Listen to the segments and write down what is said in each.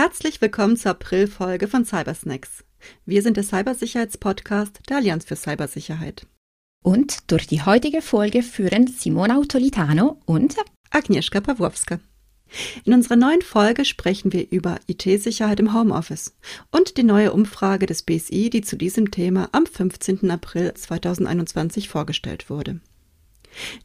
Herzlich willkommen zur Aprilfolge von Cybersnacks. Wir sind der Cybersicherheitspodcast der Allianz für Cybersicherheit. Und durch die heutige Folge führen Simona Autolitano und Agnieszka Pawłowska. In unserer neuen Folge sprechen wir über IT-Sicherheit im Homeoffice und die neue Umfrage des BSI, die zu diesem Thema am 15. April 2021 vorgestellt wurde.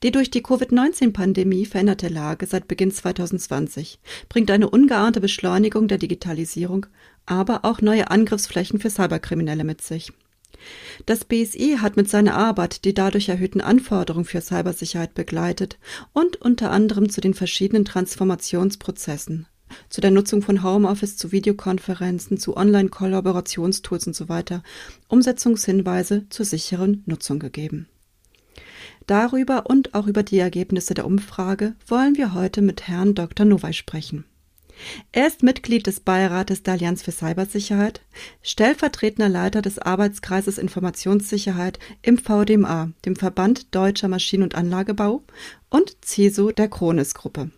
Die durch die Covid-19-Pandemie veränderte Lage seit Beginn 2020 bringt eine ungeahnte Beschleunigung der Digitalisierung, aber auch neue Angriffsflächen für Cyberkriminelle mit sich. Das BSI hat mit seiner Arbeit die dadurch erhöhten Anforderungen für Cybersicherheit begleitet und unter anderem zu den verschiedenen Transformationsprozessen, zu der Nutzung von Homeoffice, zu Videokonferenzen, zu Online-Kollaborationstools und so Umsetzungshinweise zur sicheren Nutzung gegeben. Darüber und auch über die Ergebnisse der Umfrage wollen wir heute mit Herrn Dr. Nowey sprechen. Er ist Mitglied des Beirates der Allianz für Cybersicherheit, stellvertretender Leiter des Arbeitskreises Informationssicherheit im VDMA, dem Verband Deutscher Maschinen- und Anlagebau, und CISO der Kronis-Gruppe.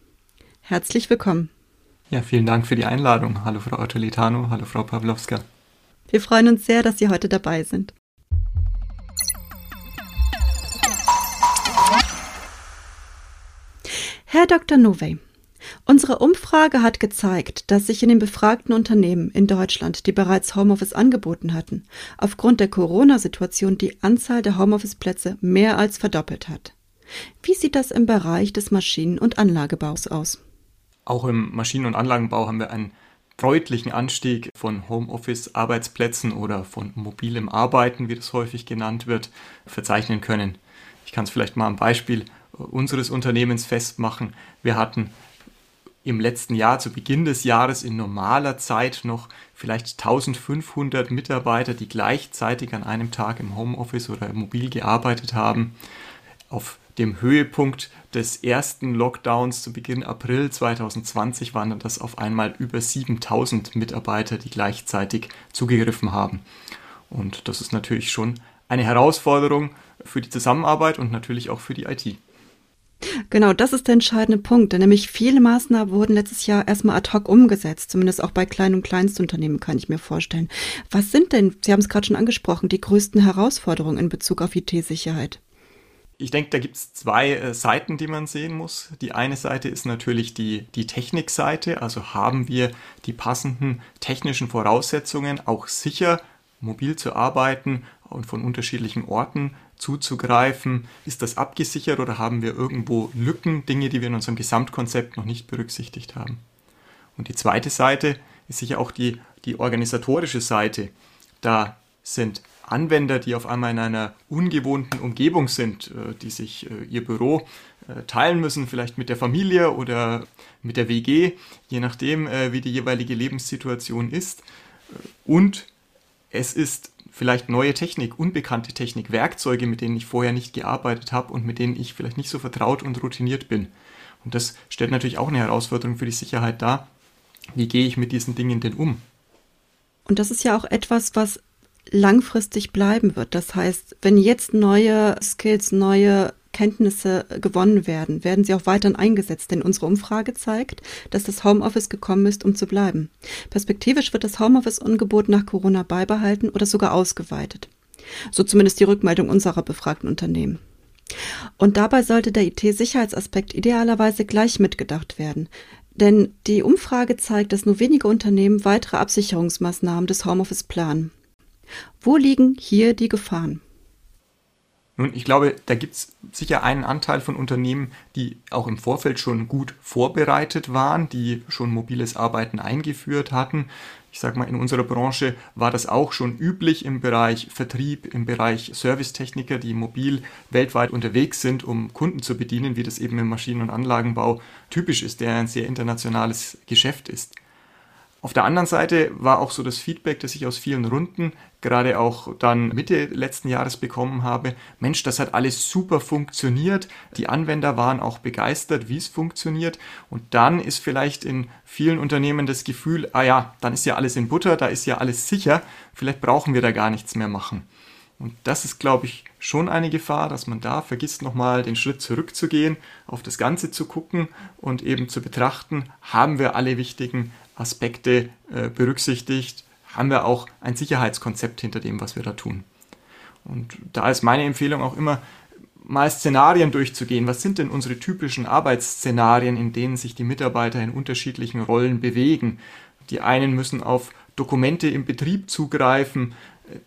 Herzlich willkommen. Ja, vielen Dank für die Einladung. Hallo Frau Ottolitano, hallo Frau Pawlowska. Wir freuen uns sehr, dass Sie heute dabei sind. Herr Dr. Novey, Unsere Umfrage hat gezeigt, dass sich in den befragten Unternehmen in Deutschland, die bereits Homeoffice angeboten hatten, aufgrund der Corona-Situation die Anzahl der Homeoffice-Plätze mehr als verdoppelt hat. Wie sieht das im Bereich des Maschinen- und Anlagebaus aus? Auch im Maschinen- und Anlagenbau haben wir einen deutlichen Anstieg von Homeoffice-Arbeitsplätzen oder von mobilem Arbeiten, wie das häufig genannt wird, verzeichnen können. Ich kann es vielleicht mal am Beispiel unseres Unternehmens festmachen. Wir hatten im letzten Jahr, zu Beginn des Jahres, in normaler Zeit noch vielleicht 1500 Mitarbeiter, die gleichzeitig an einem Tag im Homeoffice oder mobil gearbeitet haben. Auf dem Höhepunkt des ersten Lockdowns zu Beginn April 2020 waren das auf einmal über 7000 Mitarbeiter, die gleichzeitig zugegriffen haben. Und das ist natürlich schon eine Herausforderung für die Zusammenarbeit und natürlich auch für die IT. Genau, das ist der entscheidende Punkt, denn nämlich viele Maßnahmen wurden letztes Jahr erstmal ad hoc umgesetzt, zumindest auch bei kleinen und Kleinstunternehmen kann ich mir vorstellen. Was sind denn, Sie haben es gerade schon angesprochen, die größten Herausforderungen in Bezug auf IT-Sicherheit? Ich denke, da gibt es zwei äh, Seiten, die man sehen muss. Die eine Seite ist natürlich die, die Technikseite, also haben wir die passenden technischen Voraussetzungen, auch sicher mobil zu arbeiten und von unterschiedlichen Orten zuzugreifen? Ist das abgesichert oder haben wir irgendwo Lücken, Dinge, die wir in unserem Gesamtkonzept noch nicht berücksichtigt haben? Und die zweite Seite ist sicher auch die, die organisatorische Seite. Da sind Anwender, die auf einmal in einer ungewohnten Umgebung sind, äh, die sich äh, ihr Büro äh, teilen müssen, vielleicht mit der Familie oder mit der WG, je nachdem, wie die jeweilige Lebenssituation ist. Und es ist vielleicht neue Technik, unbekannte Technik, Werkzeuge, mit denen ich vorher nicht gearbeitet habe und mit denen ich vielleicht nicht so vertraut und routiniert bin. Und das stellt natürlich auch eine Herausforderung für die Sicherheit dar. Wie gehe ich mit diesen Dingen denn um? Und das ist ja auch etwas, was langfristig bleiben wird. Das heißt, wenn jetzt neue Skills, neue Kenntnisse gewonnen werden, werden sie auch weiterhin eingesetzt, denn unsere Umfrage zeigt, dass das Homeoffice gekommen ist, um zu bleiben. Perspektivisch wird das Homeoffice-Angebot nach Corona beibehalten oder sogar ausgeweitet. So zumindest die Rückmeldung unserer befragten Unternehmen. Und dabei sollte der IT-Sicherheitsaspekt idealerweise gleich mitgedacht werden. Denn die Umfrage zeigt, dass nur wenige Unternehmen weitere Absicherungsmaßnahmen des Homeoffice planen. Wo liegen hier die Gefahren? Nun, ich glaube, da gibt es sicher einen Anteil von Unternehmen, die auch im Vorfeld schon gut vorbereitet waren, die schon mobiles Arbeiten eingeführt hatten. Ich sage mal, in unserer Branche war das auch schon üblich im Bereich Vertrieb, im Bereich Servicetechniker, die mobil weltweit unterwegs sind, um Kunden zu bedienen, wie das eben im Maschinen- und Anlagenbau typisch ist, der ein sehr internationales Geschäft ist. Auf der anderen Seite war auch so das Feedback, das ich aus vielen Runden, gerade auch dann Mitte letzten Jahres bekommen habe, Mensch, das hat alles super funktioniert. Die Anwender waren auch begeistert, wie es funktioniert. Und dann ist vielleicht in vielen Unternehmen das Gefühl, ah ja, dann ist ja alles in Butter, da ist ja alles sicher, vielleicht brauchen wir da gar nichts mehr machen. Und das ist, glaube ich, schon eine Gefahr, dass man da vergisst, nochmal den Schritt zurückzugehen, auf das Ganze zu gucken und eben zu betrachten, haben wir alle wichtigen Aspekte äh, berücksichtigt, haben wir auch ein Sicherheitskonzept hinter dem, was wir da tun. Und da ist meine Empfehlung auch immer, mal Szenarien durchzugehen. Was sind denn unsere typischen Arbeitsszenarien, in denen sich die Mitarbeiter in unterschiedlichen Rollen bewegen? Die einen müssen auf Dokumente im Betrieb zugreifen,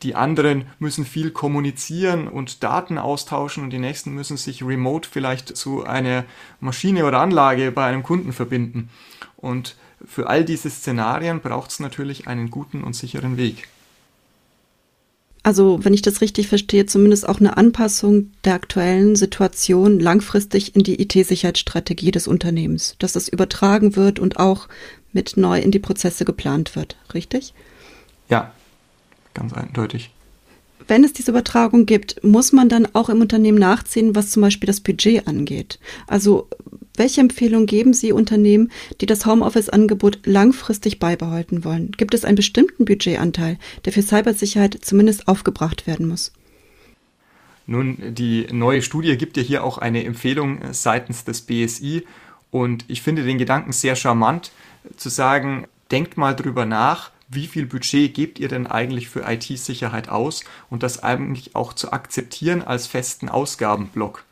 die anderen müssen viel kommunizieren und Daten austauschen und die nächsten müssen sich remote vielleicht zu einer Maschine oder Anlage bei einem Kunden verbinden. Und für all diese Szenarien braucht es natürlich einen guten und sicheren Weg. Also, wenn ich das richtig verstehe, zumindest auch eine Anpassung der aktuellen Situation langfristig in die IT-Sicherheitsstrategie des Unternehmens, dass das übertragen wird und auch mit neu in die Prozesse geplant wird, richtig? Ja, ganz eindeutig. Wenn es diese Übertragung gibt, muss man dann auch im Unternehmen nachziehen, was zum Beispiel das Budget angeht. Also welche Empfehlungen geben Sie Unternehmen, die das Homeoffice-Angebot langfristig beibehalten wollen? Gibt es einen bestimmten Budgetanteil, der für Cybersicherheit zumindest aufgebracht werden muss? Nun, die neue Studie gibt ja hier auch eine Empfehlung seitens des BSI und ich finde den Gedanken sehr charmant zu sagen, denkt mal drüber nach, wie viel Budget gebt ihr denn eigentlich für IT-Sicherheit aus und das eigentlich auch zu akzeptieren als festen Ausgabenblock.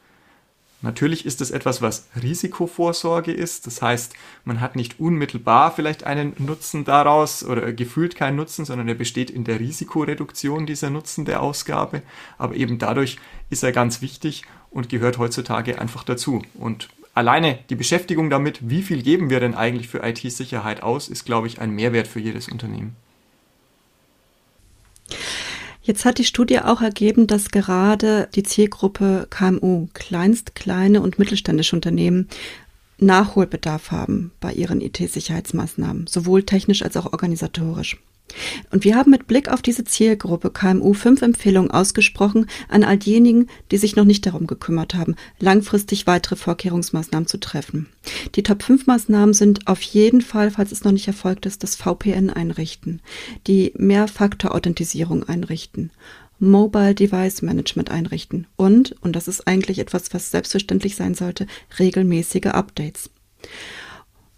Natürlich ist es etwas, was Risikovorsorge ist. Das heißt, man hat nicht unmittelbar vielleicht einen Nutzen daraus oder gefühlt keinen Nutzen, sondern er besteht in der Risikoreduktion dieser Nutzen der Ausgabe. Aber eben dadurch ist er ganz wichtig und gehört heutzutage einfach dazu. Und alleine die Beschäftigung damit, wie viel geben wir denn eigentlich für IT-Sicherheit aus, ist, glaube ich, ein Mehrwert für jedes Unternehmen. Jetzt hat die Studie auch ergeben, dass gerade die Zielgruppe KMU, kleinst, kleine und mittelständische Unternehmen, Nachholbedarf haben bei ihren IT-Sicherheitsmaßnahmen, sowohl technisch als auch organisatorisch. Und wir haben mit Blick auf diese Zielgruppe KMU fünf Empfehlungen ausgesprochen an all diejenigen, die sich noch nicht darum gekümmert haben, langfristig weitere Vorkehrungsmaßnahmen zu treffen. Die Top 5 Maßnahmen sind auf jeden Fall, falls es noch nicht erfolgt ist, das VPN einrichten, die Mehrfaktor-Authentisierung einrichten, Mobile Device Management einrichten und, und das ist eigentlich etwas, was selbstverständlich sein sollte, regelmäßige Updates.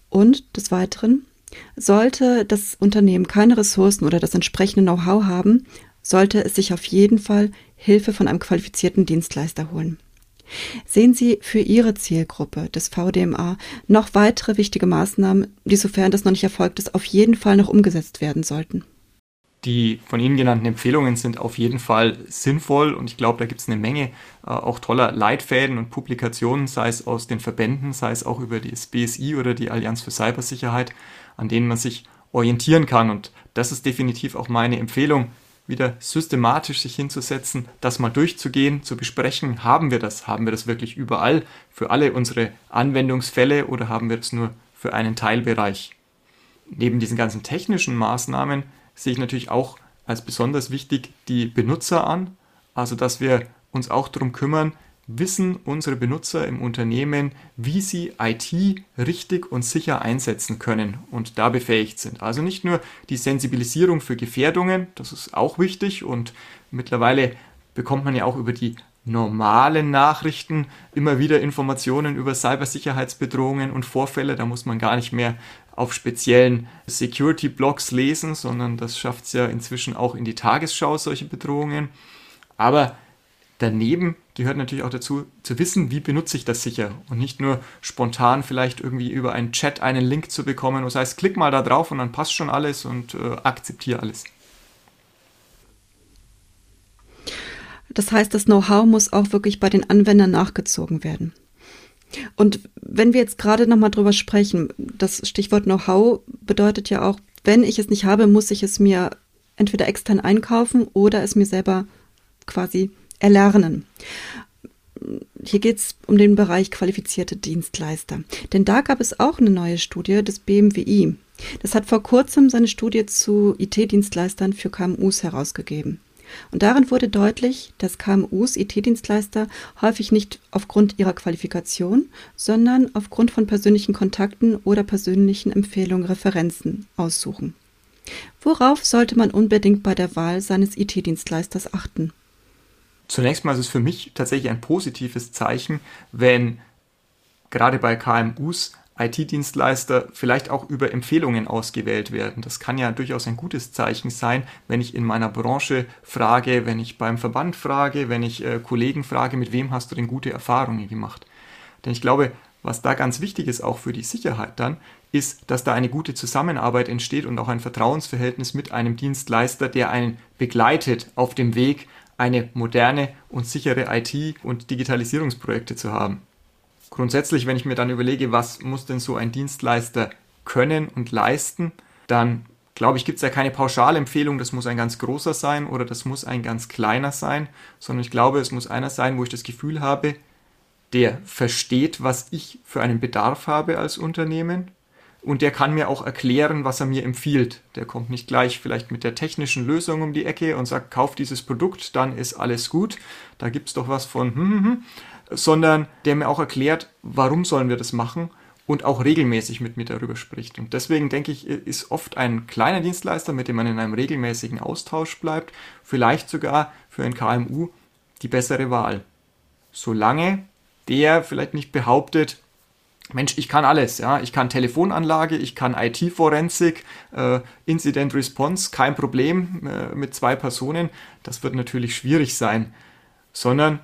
Und des Weiteren sollte das Unternehmen keine Ressourcen oder das entsprechende Know-how haben, sollte es sich auf jeden Fall Hilfe von einem qualifizierten Dienstleister holen. Sehen Sie für Ihre Zielgruppe des VDMA noch weitere wichtige Maßnahmen, die sofern das noch nicht erfolgt ist, auf jeden Fall noch umgesetzt werden sollten? Die von Ihnen genannten Empfehlungen sind auf jeden Fall sinnvoll und ich glaube, da gibt es eine Menge äh, auch toller Leitfäden und Publikationen, sei es aus den Verbänden, sei es auch über das BSI oder die Allianz für Cybersicherheit, an denen man sich orientieren kann. Und das ist definitiv auch meine Empfehlung, wieder systematisch sich hinzusetzen, das mal durchzugehen, zu besprechen, haben wir das, haben wir das wirklich überall für alle unsere Anwendungsfälle oder haben wir das nur für einen Teilbereich. Neben diesen ganzen technischen Maßnahmen sehe ich natürlich auch als besonders wichtig die Benutzer an, also dass wir uns auch darum kümmern, wissen unsere Benutzer im Unternehmen, wie sie IT richtig und sicher einsetzen können und da befähigt sind. Also nicht nur die Sensibilisierung für Gefährdungen, das ist auch wichtig und mittlerweile bekommt man ja auch über die normalen Nachrichten immer wieder Informationen über Cybersicherheitsbedrohungen und Vorfälle. Da muss man gar nicht mehr auf speziellen Security-Blogs lesen, sondern das schafft es ja inzwischen auch in die Tagesschau, solche Bedrohungen. Aber daneben gehört natürlich auch dazu, zu wissen, wie benutze ich das sicher und nicht nur spontan vielleicht irgendwie über einen Chat einen Link zu bekommen. Das heißt, klick mal da drauf und dann passt schon alles und äh, akzeptiere alles. Das heißt, das Know-how muss auch wirklich bei den Anwendern nachgezogen werden. Und wenn wir jetzt gerade nochmal drüber sprechen, das Stichwort Know-how bedeutet ja auch, wenn ich es nicht habe, muss ich es mir entweder extern einkaufen oder es mir selber quasi erlernen. Hier geht es um den Bereich qualifizierte Dienstleister. Denn da gab es auch eine neue Studie des BMWI. Das hat vor kurzem seine Studie zu IT-Dienstleistern für KMUs herausgegeben. Und darin wurde deutlich, dass KMUs IT-Dienstleister häufig nicht aufgrund ihrer Qualifikation, sondern aufgrund von persönlichen Kontakten oder persönlichen Empfehlungen Referenzen aussuchen. Worauf sollte man unbedingt bei der Wahl seines IT-Dienstleisters achten? Zunächst mal ist es für mich tatsächlich ein positives Zeichen, wenn gerade bei KMUs IT-Dienstleister vielleicht auch über Empfehlungen ausgewählt werden. Das kann ja durchaus ein gutes Zeichen sein, wenn ich in meiner Branche frage, wenn ich beim Verband frage, wenn ich äh, Kollegen frage, mit wem hast du denn gute Erfahrungen gemacht. Denn ich glaube, was da ganz wichtig ist, auch für die Sicherheit dann, ist, dass da eine gute Zusammenarbeit entsteht und auch ein Vertrauensverhältnis mit einem Dienstleister, der einen begleitet auf dem Weg, eine moderne und sichere IT- und Digitalisierungsprojekte zu haben. Grundsätzlich, wenn ich mir dann überlege, was muss denn so ein Dienstleister können und leisten, dann glaube ich, gibt es ja keine Pauschalempfehlung, das muss ein ganz großer sein oder das muss ein ganz kleiner sein, sondern ich glaube, es muss einer sein, wo ich das Gefühl habe, der versteht, was ich für einen Bedarf habe als Unternehmen und der kann mir auch erklären, was er mir empfiehlt. Der kommt nicht gleich vielleicht mit der technischen Lösung um die Ecke und sagt, kauf dieses Produkt, dann ist alles gut. Da gibt es doch was von, hm, hm, hm sondern der mir auch erklärt, warum sollen wir das machen und auch regelmäßig mit mir darüber spricht. Und deswegen denke ich, ist oft ein kleiner Dienstleister, mit dem man in einem regelmäßigen Austausch bleibt, vielleicht sogar für ein KMU die bessere Wahl. Solange der vielleicht nicht behauptet, Mensch, ich kann alles, ja, ich kann Telefonanlage, ich kann IT-Forensik, äh, Incident Response, kein Problem äh, mit zwei Personen. Das wird natürlich schwierig sein, sondern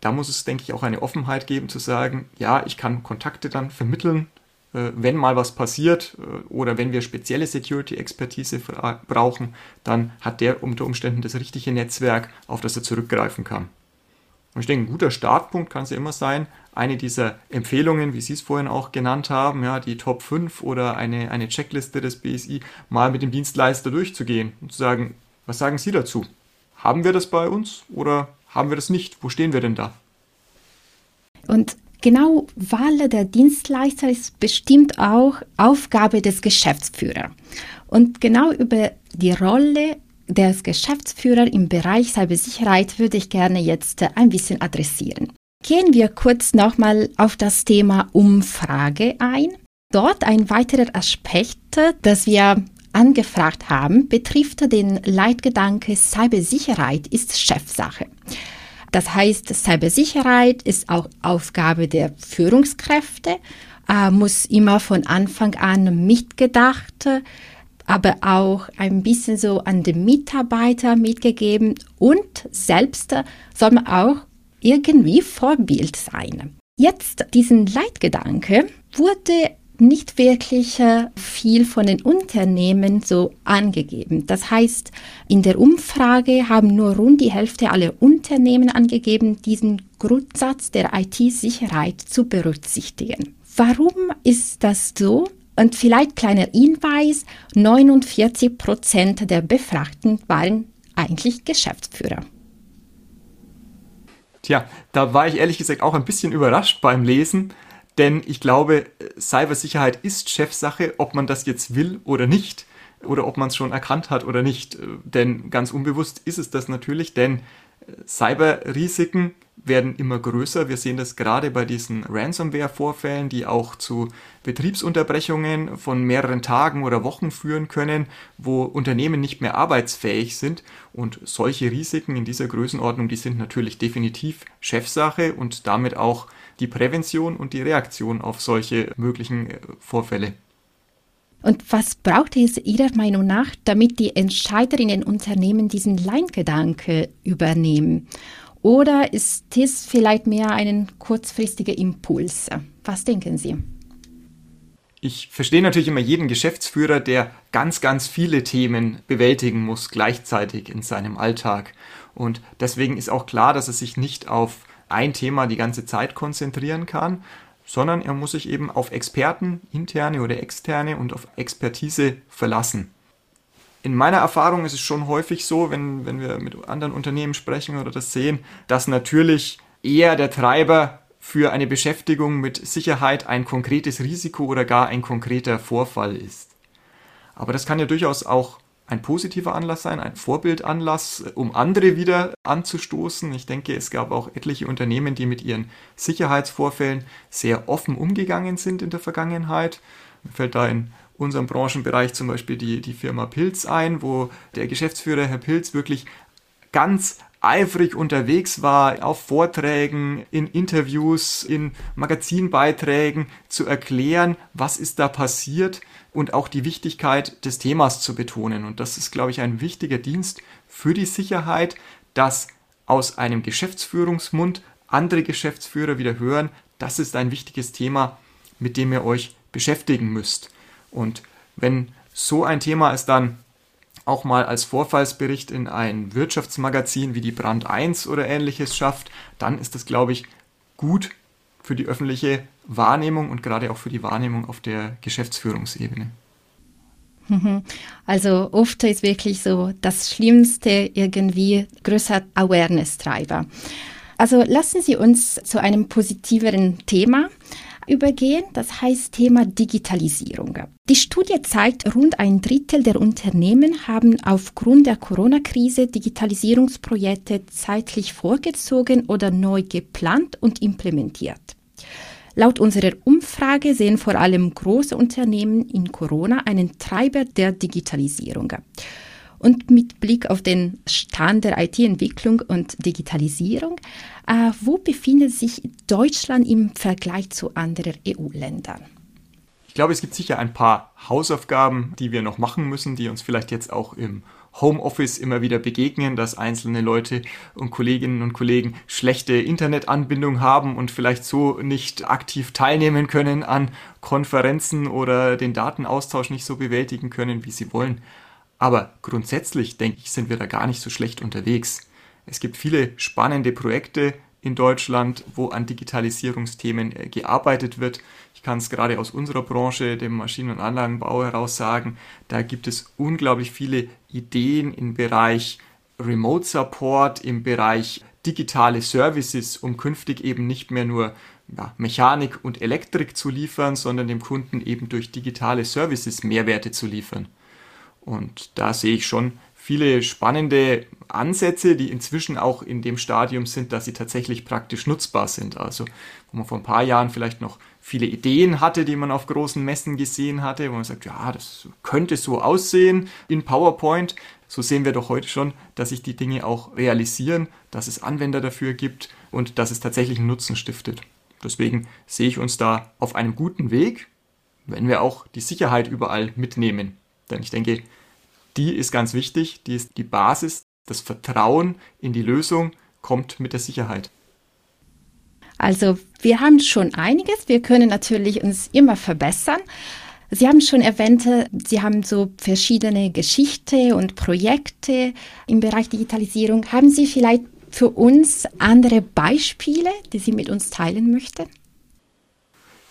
da muss es, denke ich, auch eine Offenheit geben zu sagen, ja, ich kann Kontakte dann vermitteln, äh, wenn mal was passiert äh, oder wenn wir spezielle Security-Expertise brauchen, dann hat der unter Umständen das richtige Netzwerk, auf das er zurückgreifen kann. Und ich denke, ein guter Startpunkt kann es ja immer sein, eine dieser Empfehlungen, wie Sie es vorhin auch genannt haben, ja, die Top 5 oder eine, eine Checkliste des BSI mal mit dem Dienstleister durchzugehen und zu sagen, was sagen Sie dazu? Haben wir das bei uns oder haben wir das nicht? Wo stehen wir denn da? Und genau Wahl der Dienstleister ist bestimmt auch Aufgabe des Geschäftsführers. Und genau über die Rolle des Geschäftsführers im Bereich Cybersicherheit würde ich gerne jetzt ein bisschen adressieren. Gehen wir kurz nochmal auf das Thema Umfrage ein. Dort ein weiterer Aspekt, das wir angefragt haben, betrifft den Leitgedanke Cybersicherheit ist Chefsache. Das heißt, Cybersicherheit ist auch Aufgabe der Führungskräfte, äh, muss immer von Anfang an mitgedacht, aber auch ein bisschen so an den Mitarbeiter mitgegeben und selbst soll man auch irgendwie Vorbild sein. Jetzt diesen Leitgedanke wurde nicht wirklich äh, viel von den Unternehmen so angegeben. Das heißt, in der Umfrage haben nur rund die Hälfte aller Unternehmen angegeben, diesen Grundsatz der IT-Sicherheit zu berücksichtigen. Warum ist das so? Und vielleicht kleiner Hinweis, 49 Prozent der Befragten waren eigentlich Geschäftsführer. Tja, da war ich ehrlich gesagt auch ein bisschen überrascht beim Lesen, denn ich glaube, Cybersicherheit ist Chefsache, ob man das jetzt will oder nicht, oder ob man es schon erkannt hat oder nicht. Denn ganz unbewusst ist es das natürlich, denn Cyberrisiken werden immer größer. Wir sehen das gerade bei diesen Ransomware-Vorfällen, die auch zu Betriebsunterbrechungen von mehreren Tagen oder Wochen führen können, wo Unternehmen nicht mehr arbeitsfähig sind. Und solche Risiken in dieser Größenordnung, die sind natürlich definitiv Chefsache und damit auch die Prävention und die Reaktion auf solche möglichen äh, Vorfälle. Und was braucht es Ihrer Meinung nach, damit die Entscheider in den Unternehmen diesen Leingedanke übernehmen? Oder ist es vielleicht mehr ein kurzfristiger Impuls? Was denken Sie? Ich verstehe natürlich immer jeden Geschäftsführer, der ganz, ganz viele Themen bewältigen muss gleichzeitig in seinem Alltag. Und deswegen ist auch klar, dass er sich nicht auf ein Thema die ganze Zeit konzentrieren kann, sondern er muss sich eben auf Experten, interne oder externe und auf Expertise verlassen. In meiner Erfahrung ist es schon häufig so, wenn, wenn wir mit anderen Unternehmen sprechen oder das sehen, dass natürlich eher der Treiber für eine Beschäftigung mit Sicherheit ein konkretes Risiko oder gar ein konkreter Vorfall ist. Aber das kann ja durchaus auch ein positiver Anlass sein, ein Vorbildanlass, um andere wieder anzustoßen. Ich denke, es gab auch etliche Unternehmen, die mit ihren Sicherheitsvorfällen sehr offen umgegangen sind in der Vergangenheit. Mir fällt da in unserem Branchenbereich zum Beispiel die, die Firma Pilz ein, wo der Geschäftsführer Herr Pilz wirklich ganz eifrig unterwegs war, auf Vorträgen, in Interviews, in Magazinbeiträgen zu erklären, was ist da passiert und auch die Wichtigkeit des Themas zu betonen. Und das ist, glaube ich, ein wichtiger Dienst für die Sicherheit, dass aus einem Geschäftsführungsmund andere Geschäftsführer wieder hören, das ist ein wichtiges Thema, mit dem ihr euch beschäftigen müsst. Und wenn so ein Thema es dann auch mal als Vorfallsbericht in ein Wirtschaftsmagazin wie die Brand 1 oder ähnliches schafft, dann ist das, glaube ich, gut für die öffentliche Wahrnehmung und gerade auch für die Wahrnehmung auf der Geschäftsführungsebene. Mhm. Also oft ist wirklich so das Schlimmste irgendwie größer Awareness-Treiber. Also lassen Sie uns zu einem positiveren Thema übergehen, das heißt Thema Digitalisierung. Die Studie zeigt, rund ein Drittel der Unternehmen haben aufgrund der Corona-Krise Digitalisierungsprojekte zeitlich vorgezogen oder neu geplant und implementiert. Laut unserer Umfrage sehen vor allem große Unternehmen in Corona einen Treiber der Digitalisierung. Und mit Blick auf den Stand der IT-Entwicklung und Digitalisierung, äh, wo befindet sich Deutschland im Vergleich zu anderen EU-Ländern? Ich glaube, es gibt sicher ein paar Hausaufgaben, die wir noch machen müssen, die uns vielleicht jetzt auch im Homeoffice immer wieder begegnen, dass einzelne Leute und Kolleginnen und Kollegen schlechte Internetanbindung haben und vielleicht so nicht aktiv teilnehmen können an Konferenzen oder den Datenaustausch nicht so bewältigen können, wie sie wollen. Aber grundsätzlich, denke ich, sind wir da gar nicht so schlecht unterwegs. Es gibt viele spannende Projekte in Deutschland, wo an Digitalisierungsthemen äh, gearbeitet wird. Ich kann es gerade aus unserer Branche, dem Maschinen- und Anlagenbau heraus sagen, da gibt es unglaublich viele Ideen im Bereich Remote Support, im Bereich digitale Services, um künftig eben nicht mehr nur ja, Mechanik und Elektrik zu liefern, sondern dem Kunden eben durch digitale Services Mehrwerte zu liefern. Und da sehe ich schon viele spannende Ansätze, die inzwischen auch in dem Stadium sind, dass sie tatsächlich praktisch nutzbar sind. Also wo man vor ein paar Jahren vielleicht noch viele Ideen hatte, die man auf großen Messen gesehen hatte, wo man sagt, ja, das könnte so aussehen in PowerPoint. So sehen wir doch heute schon, dass sich die Dinge auch realisieren, dass es Anwender dafür gibt und dass es tatsächlich einen Nutzen stiftet. Deswegen sehe ich uns da auf einem guten Weg, wenn wir auch die Sicherheit überall mitnehmen. Denn ich denke, die ist ganz wichtig, die ist die Basis, das Vertrauen in die Lösung kommt mit der Sicherheit. Also wir haben schon einiges, wir können natürlich uns immer verbessern. Sie haben schon erwähnt, Sie haben so verschiedene Geschichten und Projekte im Bereich Digitalisierung. Haben Sie vielleicht für uns andere Beispiele, die Sie mit uns teilen möchten?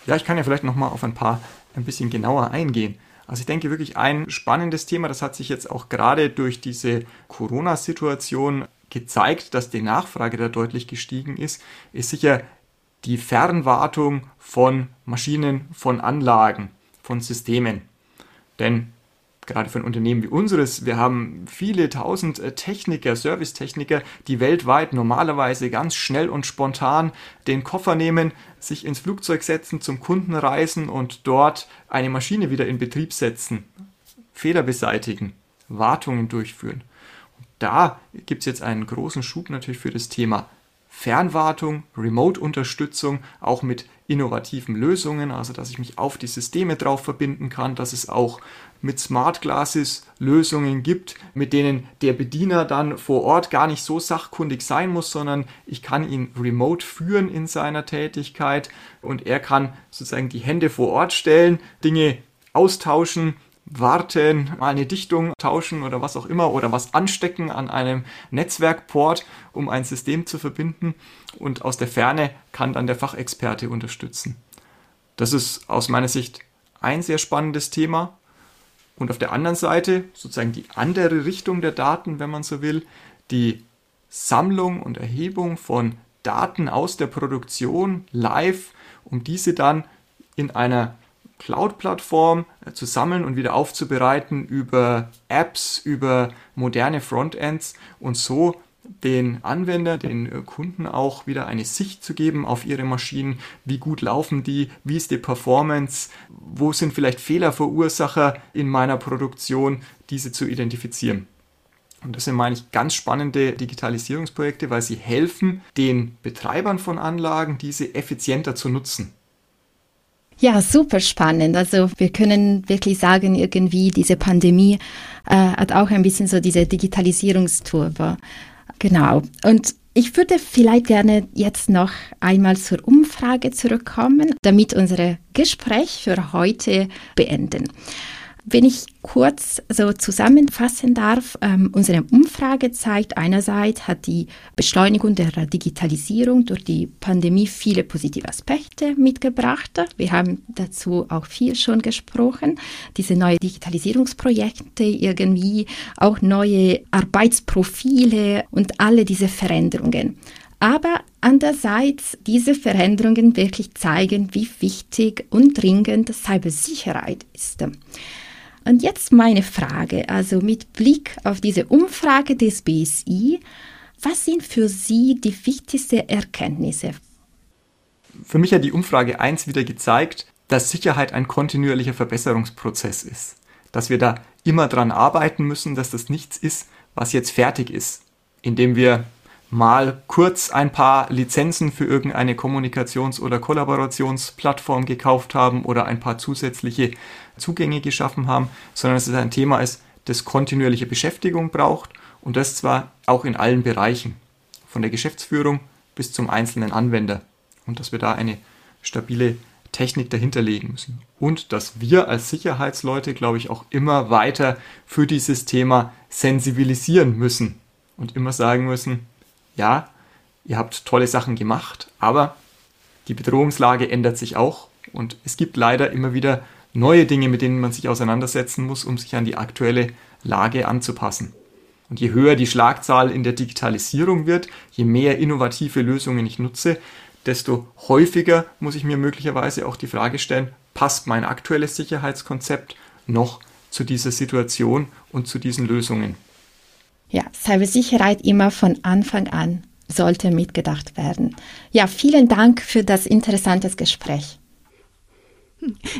Ja, ich kann ja vielleicht noch mal auf ein paar ein bisschen genauer eingehen. Also ich denke wirklich ein spannendes Thema, das hat sich jetzt auch gerade durch diese Corona-Situation gezeigt, dass die Nachfrage da deutlich gestiegen ist, ist sicher die Fernwartung von Maschinen, von Anlagen, von Systemen. Denn gerade für ein Unternehmen wie unseres, wir haben viele tausend äh, Techniker, Servicetechniker, die weltweit normalerweise ganz schnell und spontan den Koffer nehmen, sich ins Flugzeug setzen, zum Kunden reisen und dort eine Maschine wieder in Betrieb setzen, Fehler beseitigen, Wartungen durchführen. Und da gibt es jetzt einen großen Schub natürlich für das Thema Fernwartung, Remote-Unterstützung, auch mit innovativen Lösungen, also dass ich mich auf die Systeme drauf verbinden kann, dass es auch mit Smart Glasses Lösungen gibt, mit denen der Bediener dann vor Ort gar nicht so sachkundig sein muss, sondern ich kann ihn remote führen in seiner Tätigkeit und er kann sozusagen die Hände vor Ort stellen, Dinge austauschen, warten, mal eine Dichtung tauschen oder was auch immer oder was anstecken an einem Netzwerkport, um ein System zu verbinden und aus der Ferne kann dann der Fachexperte unterstützen. Das ist aus meiner Sicht ein sehr spannendes Thema. Und auf der anderen Seite, sozusagen die andere Richtung der Daten, wenn man so will, die Sammlung und Erhebung von Daten aus der Produktion live, um diese dann in einer Cloud-Plattform äh, zu sammeln und wieder aufzubereiten über Apps, über moderne Frontends und so den Anwender, den äh, Kunden auch wieder eine Sicht zu geben auf ihre Maschinen, wie gut laufen die, wie ist die Performance, wo sind vielleicht Fehlerverursacher in meiner Produktion, diese zu identifizieren. Und das sind, meine ich, ganz spannende Digitalisierungsprojekte, weil sie helfen, den Betreibern von Anlagen, diese effizienter zu nutzen. Ja, super spannend. Also wir können wirklich sagen, irgendwie diese Pandemie äh, hat auch ein bisschen so diese Digitalisierungsturbo. Genau. Und ich würde vielleicht gerne jetzt noch einmal zur Umfrage zurückkommen, damit unsere Gespräch für heute beenden. Wenn ich kurz so zusammenfassen darf, ähm, unsere Umfrage zeigt, einerseits hat die Beschleunigung der Digitalisierung durch die Pandemie viele positive Aspekte mitgebracht. Wir haben dazu auch viel schon gesprochen. Diese neuen Digitalisierungsprojekte, irgendwie auch neue Arbeitsprofile und alle diese Veränderungen. Aber andererseits diese Veränderungen wirklich zeigen, wie wichtig und dringend Cybersicherheit ist. Und jetzt meine Frage, also mit Blick auf diese Umfrage des BSI, was sind für Sie die wichtigsten Erkenntnisse? Für mich hat die Umfrage 1 wieder gezeigt, dass Sicherheit ein kontinuierlicher Verbesserungsprozess ist. Dass wir da immer dran arbeiten müssen, dass das nichts ist, was jetzt fertig ist. Indem wir mal kurz ein paar Lizenzen für irgendeine Kommunikations- oder Kollaborationsplattform gekauft haben oder ein paar zusätzliche Zugänge geschaffen haben, sondern dass es ein Thema ist, das kontinuierliche Beschäftigung braucht und das zwar auch in allen Bereichen, von der Geschäftsführung bis zum einzelnen Anwender und dass wir da eine stabile Technik dahinterlegen müssen. Und dass wir als Sicherheitsleute, glaube ich, auch immer weiter für dieses Thema sensibilisieren müssen und immer sagen müssen, ja, ihr habt tolle Sachen gemacht, aber die Bedrohungslage ändert sich auch und es gibt leider immer wieder neue Dinge, mit denen man sich auseinandersetzen muss, um sich an die aktuelle Lage anzupassen. Und je höher die Schlagzahl in der Digitalisierung wird, je mehr innovative Lösungen ich nutze, desto häufiger muss ich mir möglicherweise auch die Frage stellen, passt mein aktuelles Sicherheitskonzept noch zu dieser Situation und zu diesen Lösungen? Ja, Cybersicherheit immer von Anfang an sollte mitgedacht werden. Ja, vielen Dank für das interessante Gespräch.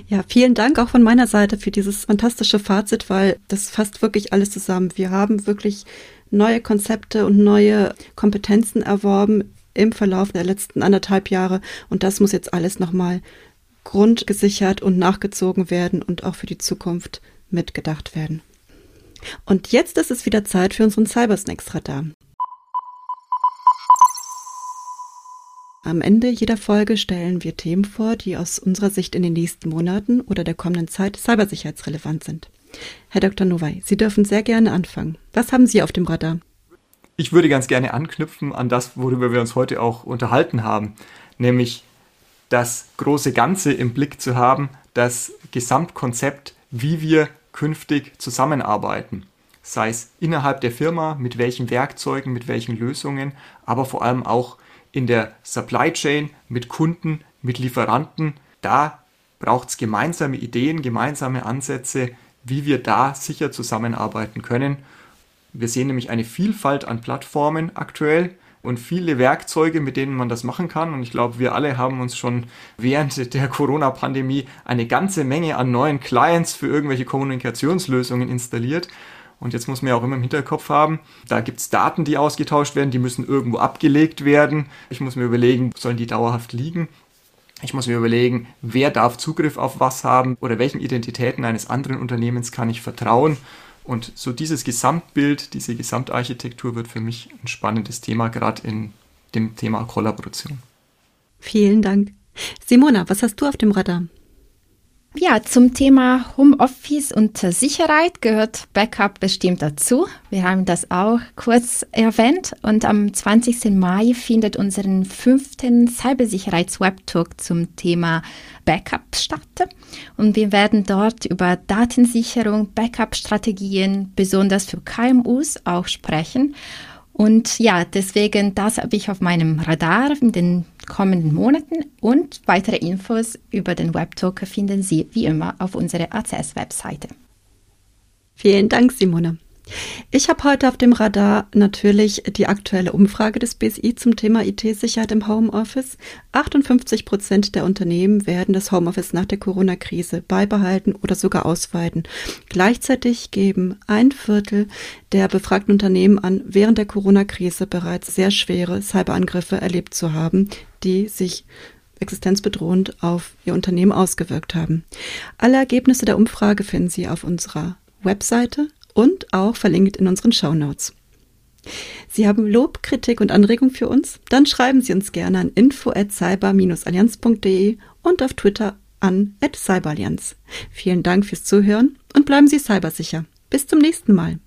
Ja, vielen Dank auch von meiner Seite für dieses fantastische Fazit, weil das fasst wirklich alles zusammen. Wir haben wirklich neue Konzepte und neue Kompetenzen erworben im Verlauf der letzten anderthalb Jahre und das muss jetzt alles nochmal grundgesichert und nachgezogen werden und auch für die Zukunft mitgedacht werden. Und jetzt ist es wieder Zeit für unseren Cybersnacks-Radar. Am Ende jeder Folge stellen wir Themen vor, die aus unserer Sicht in den nächsten Monaten oder der kommenden Zeit cybersicherheitsrelevant sind. Herr Dr. Noway, Sie dürfen sehr gerne anfangen. Was haben Sie auf dem Radar? Ich würde ganz gerne anknüpfen an das, worüber wir uns heute auch unterhalten haben, nämlich das große Ganze im Blick zu haben, das Gesamtkonzept, wie wir künftig zusammenarbeiten. Sei es innerhalb der Firma, mit welchen Werkzeugen, mit welchen Lösungen, aber vor allem auch in der Supply Chain mit Kunden, mit Lieferanten. Da braucht es gemeinsame Ideen, gemeinsame Ansätze, wie wir da sicher zusammenarbeiten können. Wir sehen nämlich eine Vielfalt an Plattformen aktuell und viele Werkzeuge, mit denen man das machen kann. Und ich glaube, wir alle haben uns schon während der Corona-Pandemie eine ganze Menge an neuen Clients für irgendwelche Kommunikationslösungen installiert. Und jetzt muss man ja auch immer im Hinterkopf haben, da gibt es Daten, die ausgetauscht werden, die müssen irgendwo abgelegt werden. Ich muss mir überlegen, sollen die dauerhaft liegen? Ich muss mir überlegen, wer darf Zugriff auf was haben oder welchen Identitäten eines anderen Unternehmens kann ich vertrauen. Und so dieses Gesamtbild, diese Gesamtarchitektur wird für mich ein spannendes Thema, gerade in dem Thema Kollaboration. Vielen Dank. Simona, was hast du auf dem Radar? Ja, zum Thema Homeoffice und Sicherheit gehört Backup bestimmt dazu. Wir haben das auch kurz erwähnt und am 20. Mai findet unseren fünften Cybersicherheits-Webtalk zum Thema Backup statt. Und wir werden dort über Datensicherung, Backup-Strategien, besonders für KMUs auch sprechen. Und ja, deswegen, das habe ich auf meinem Radar in den kommenden Monaten und weitere Infos über den Webtalk finden Sie wie immer auf unserer ACS-Webseite. Vielen Dank, Simone. Ich habe heute auf dem Radar natürlich die aktuelle Umfrage des BSI zum Thema IT-Sicherheit im Homeoffice. 58 Prozent der Unternehmen werden das Homeoffice nach der Corona-Krise beibehalten oder sogar ausweiten. Gleichzeitig geben ein Viertel der befragten Unternehmen an, während der Corona-Krise bereits sehr schwere Cyberangriffe erlebt zu haben, die sich existenzbedrohend auf ihr Unternehmen ausgewirkt haben. Alle Ergebnisse der Umfrage finden Sie auf unserer Webseite und auch verlinkt in unseren Show Notes. Sie haben Lob, Kritik und Anregung für uns? Dann schreiben Sie uns gerne an info@cyber-allianz.de und auf Twitter an @cyberallianz. Vielen Dank fürs Zuhören und bleiben Sie cybersicher. Bis zum nächsten Mal.